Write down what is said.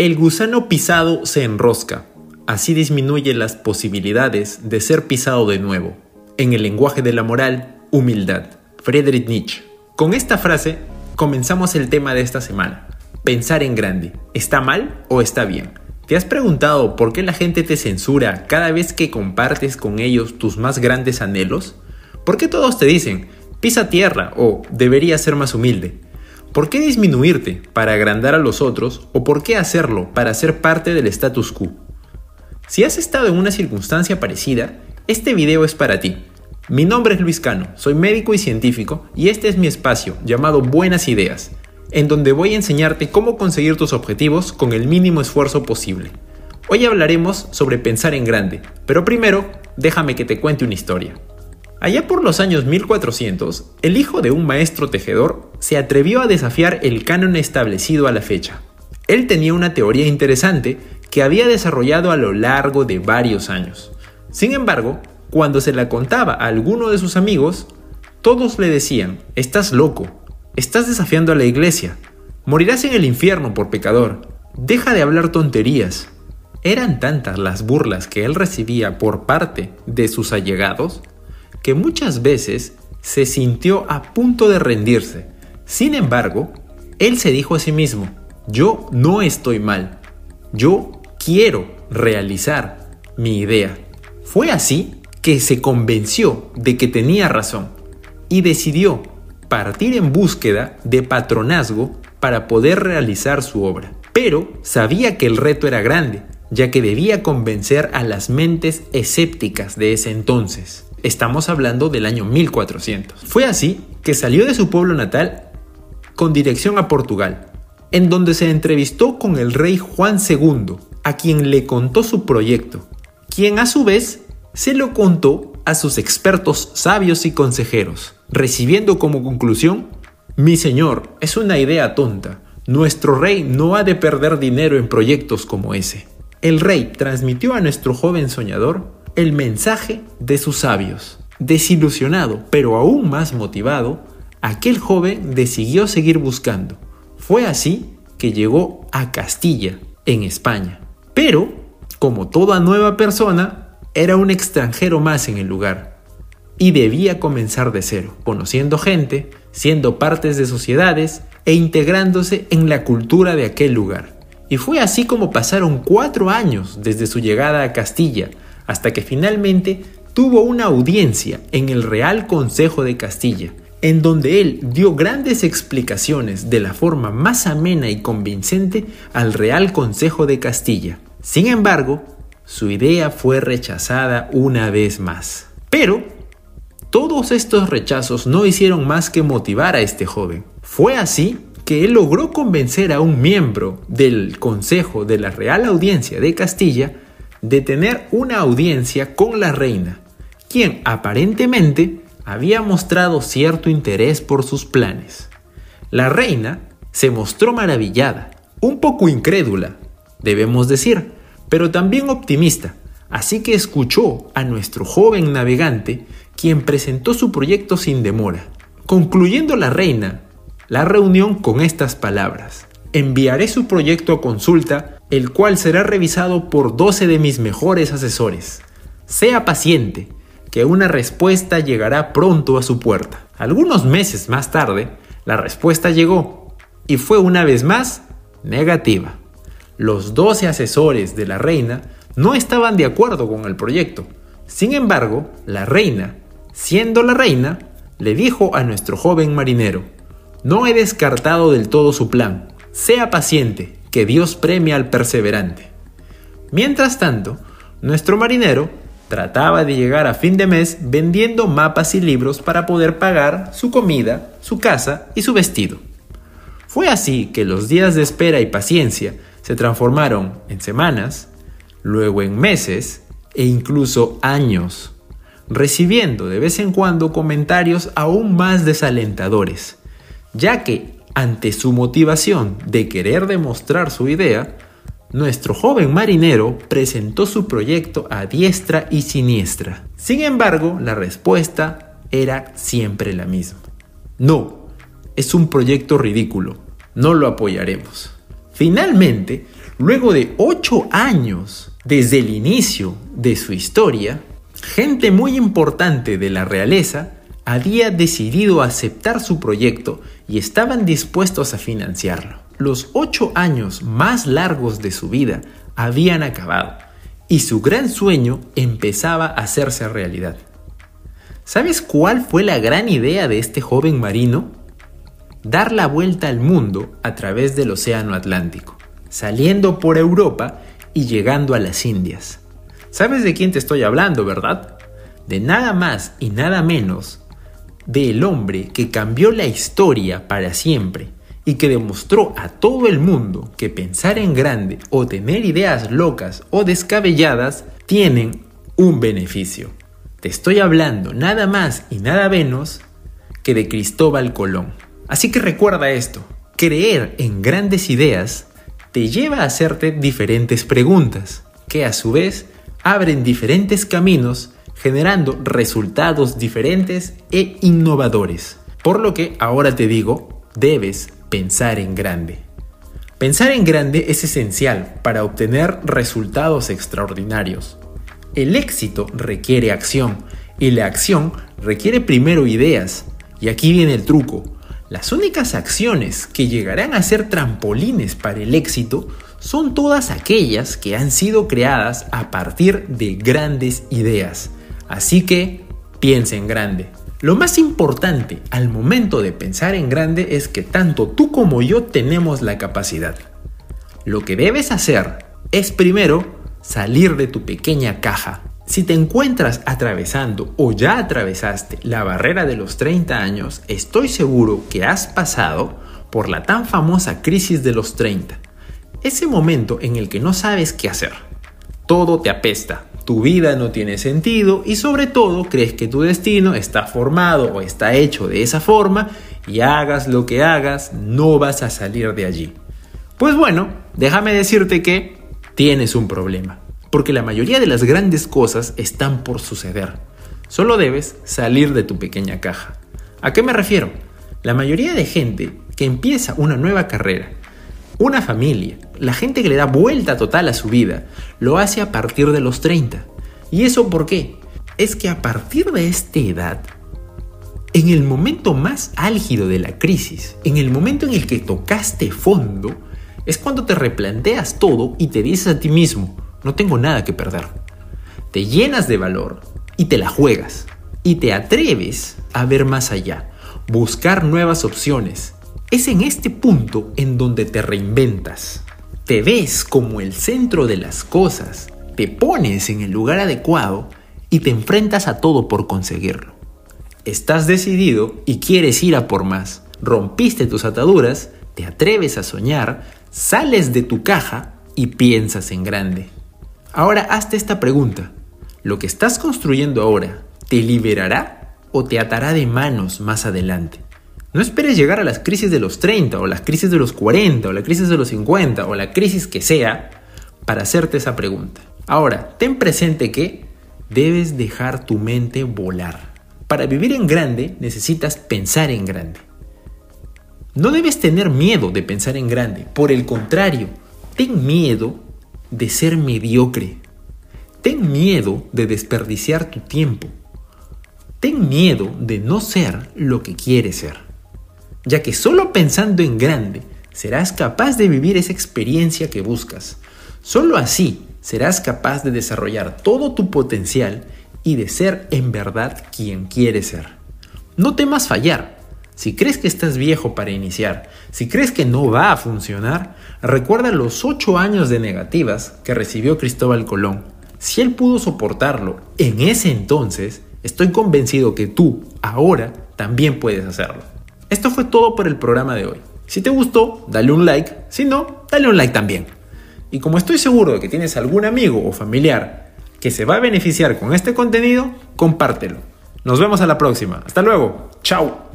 El gusano pisado se enrosca. Así disminuye las posibilidades de ser pisado de nuevo. En el lenguaje de la moral, humildad. Friedrich Nietzsche. Con esta frase comenzamos el tema de esta semana. Pensar en grande. ¿Está mal o está bien? ¿Te has preguntado por qué la gente te censura cada vez que compartes con ellos tus más grandes anhelos? ¿Por qué todos te dicen, pisa tierra o deberías ser más humilde? ¿Por qué disminuirte para agrandar a los otros o por qué hacerlo para ser parte del status quo? Si has estado en una circunstancia parecida, este video es para ti. Mi nombre es Luis Cano, soy médico y científico y este es mi espacio llamado Buenas Ideas, en donde voy a enseñarte cómo conseguir tus objetivos con el mínimo esfuerzo posible. Hoy hablaremos sobre pensar en grande, pero primero déjame que te cuente una historia. Allá por los años 1400, el hijo de un maestro tejedor se atrevió a desafiar el canon establecido a la fecha. Él tenía una teoría interesante que había desarrollado a lo largo de varios años. Sin embargo, cuando se la contaba a alguno de sus amigos, todos le decían, estás loco, estás desafiando a la iglesia, morirás en el infierno por pecador, deja de hablar tonterías. Eran tantas las burlas que él recibía por parte de sus allegados que muchas veces se sintió a punto de rendirse. Sin embargo, él se dijo a sí mismo, yo no estoy mal, yo quiero realizar mi idea. Fue así que se convenció de que tenía razón y decidió partir en búsqueda de patronazgo para poder realizar su obra. Pero sabía que el reto era grande, ya que debía convencer a las mentes escépticas de ese entonces. Estamos hablando del año 1400. Fue así que salió de su pueblo natal con dirección a Portugal, en donde se entrevistó con el rey Juan II, a quien le contó su proyecto, quien a su vez se lo contó a sus expertos sabios y consejeros, recibiendo como conclusión, mi señor, es una idea tonta, nuestro rey no ha de perder dinero en proyectos como ese. El rey transmitió a nuestro joven soñador el mensaje de sus sabios. Desilusionado, pero aún más motivado, aquel joven decidió seguir buscando. Fue así que llegó a Castilla, en España. Pero, como toda nueva persona, era un extranjero más en el lugar. Y debía comenzar de cero, conociendo gente, siendo partes de sociedades e integrándose en la cultura de aquel lugar. Y fue así como pasaron cuatro años desde su llegada a Castilla, hasta que finalmente tuvo una audiencia en el Real Consejo de Castilla, en donde él dio grandes explicaciones de la forma más amena y convincente al Real Consejo de Castilla. Sin embargo, su idea fue rechazada una vez más. Pero todos estos rechazos no hicieron más que motivar a este joven. Fue así que él logró convencer a un miembro del Consejo de la Real Audiencia de Castilla de tener una audiencia con la reina, quien aparentemente había mostrado cierto interés por sus planes. La reina se mostró maravillada, un poco incrédula, debemos decir, pero también optimista, así que escuchó a nuestro joven navegante, quien presentó su proyecto sin demora, concluyendo la reina la reunión con estas palabras. Enviaré su proyecto a consulta el cual será revisado por 12 de mis mejores asesores. Sea paciente, que una respuesta llegará pronto a su puerta. Algunos meses más tarde, la respuesta llegó y fue una vez más negativa. Los 12 asesores de la reina no estaban de acuerdo con el proyecto. Sin embargo, la reina, siendo la reina, le dijo a nuestro joven marinero, no he descartado del todo su plan, sea paciente, que Dios premia al perseverante. Mientras tanto, nuestro marinero trataba de llegar a fin de mes vendiendo mapas y libros para poder pagar su comida, su casa y su vestido. Fue así que los días de espera y paciencia se transformaron en semanas, luego en meses e incluso años, recibiendo de vez en cuando comentarios aún más desalentadores, ya que ante su motivación de querer demostrar su idea, nuestro joven marinero presentó su proyecto a diestra y siniestra. Sin embargo, la respuesta era siempre la misma. No, es un proyecto ridículo, no lo apoyaremos. Finalmente, luego de ocho años desde el inicio de su historia, gente muy importante de la realeza había decidido aceptar su proyecto y estaban dispuestos a financiarlo. Los ocho años más largos de su vida habían acabado y su gran sueño empezaba a hacerse realidad. ¿Sabes cuál fue la gran idea de este joven marino? Dar la vuelta al mundo a través del Océano Atlántico, saliendo por Europa y llegando a las Indias. ¿Sabes de quién te estoy hablando, verdad? De nada más y nada menos del hombre que cambió la historia para siempre y que demostró a todo el mundo que pensar en grande o tener ideas locas o descabelladas tienen un beneficio. Te estoy hablando nada más y nada menos que de Cristóbal Colón. Así que recuerda esto, creer en grandes ideas te lleva a hacerte diferentes preguntas, que a su vez abren diferentes caminos generando resultados diferentes e innovadores. Por lo que ahora te digo, debes pensar en grande. Pensar en grande es esencial para obtener resultados extraordinarios. El éxito requiere acción y la acción requiere primero ideas. Y aquí viene el truco. Las únicas acciones que llegarán a ser trampolines para el éxito son todas aquellas que han sido creadas a partir de grandes ideas. Así que piensa en grande. Lo más importante al momento de pensar en grande es que tanto tú como yo tenemos la capacidad. Lo que debes hacer es primero salir de tu pequeña caja. Si te encuentras atravesando o ya atravesaste la barrera de los 30 años, estoy seguro que has pasado por la tan famosa crisis de los 30. Ese momento en el que no sabes qué hacer. Todo te apesta, tu vida no tiene sentido y sobre todo crees que tu destino está formado o está hecho de esa forma y hagas lo que hagas, no vas a salir de allí. Pues bueno, déjame decirte que tienes un problema, porque la mayoría de las grandes cosas están por suceder. Solo debes salir de tu pequeña caja. ¿A qué me refiero? La mayoría de gente que empieza una nueva carrera, una familia, la gente que le da vuelta total a su vida, lo hace a partir de los 30. ¿Y eso por qué? Es que a partir de esta edad, en el momento más álgido de la crisis, en el momento en el que tocaste fondo, es cuando te replanteas todo y te dices a ti mismo, no tengo nada que perder. Te llenas de valor y te la juegas. Y te atreves a ver más allá, buscar nuevas opciones. Es en este punto en donde te reinventas te ves como el centro de las cosas, te pones en el lugar adecuado y te enfrentas a todo por conseguirlo. Estás decidido y quieres ir a por más. Rompiste tus ataduras, te atreves a soñar, sales de tu caja y piensas en grande. Ahora hazte esta pregunta. ¿Lo que estás construyendo ahora te liberará o te atará de manos más adelante? No esperes llegar a las crisis de los 30 o las crisis de los 40 o la crisis de los 50 o la crisis que sea para hacerte esa pregunta. Ahora, ten presente que debes dejar tu mente volar. Para vivir en grande necesitas pensar en grande. No debes tener miedo de pensar en grande. Por el contrario, ten miedo de ser mediocre. Ten miedo de desperdiciar tu tiempo. Ten miedo de no ser lo que quieres ser ya que solo pensando en grande serás capaz de vivir esa experiencia que buscas. Solo así serás capaz de desarrollar todo tu potencial y de ser en verdad quien quieres ser. No temas fallar. Si crees que estás viejo para iniciar, si crees que no va a funcionar, recuerda los 8 años de negativas que recibió Cristóbal Colón. Si él pudo soportarlo en ese entonces, estoy convencido que tú, ahora, también puedes hacerlo. Esto fue todo por el programa de hoy. Si te gustó, dale un like. Si no, dale un like también. Y como estoy seguro de que tienes algún amigo o familiar que se va a beneficiar con este contenido, compártelo. Nos vemos a la próxima. Hasta luego. Chao.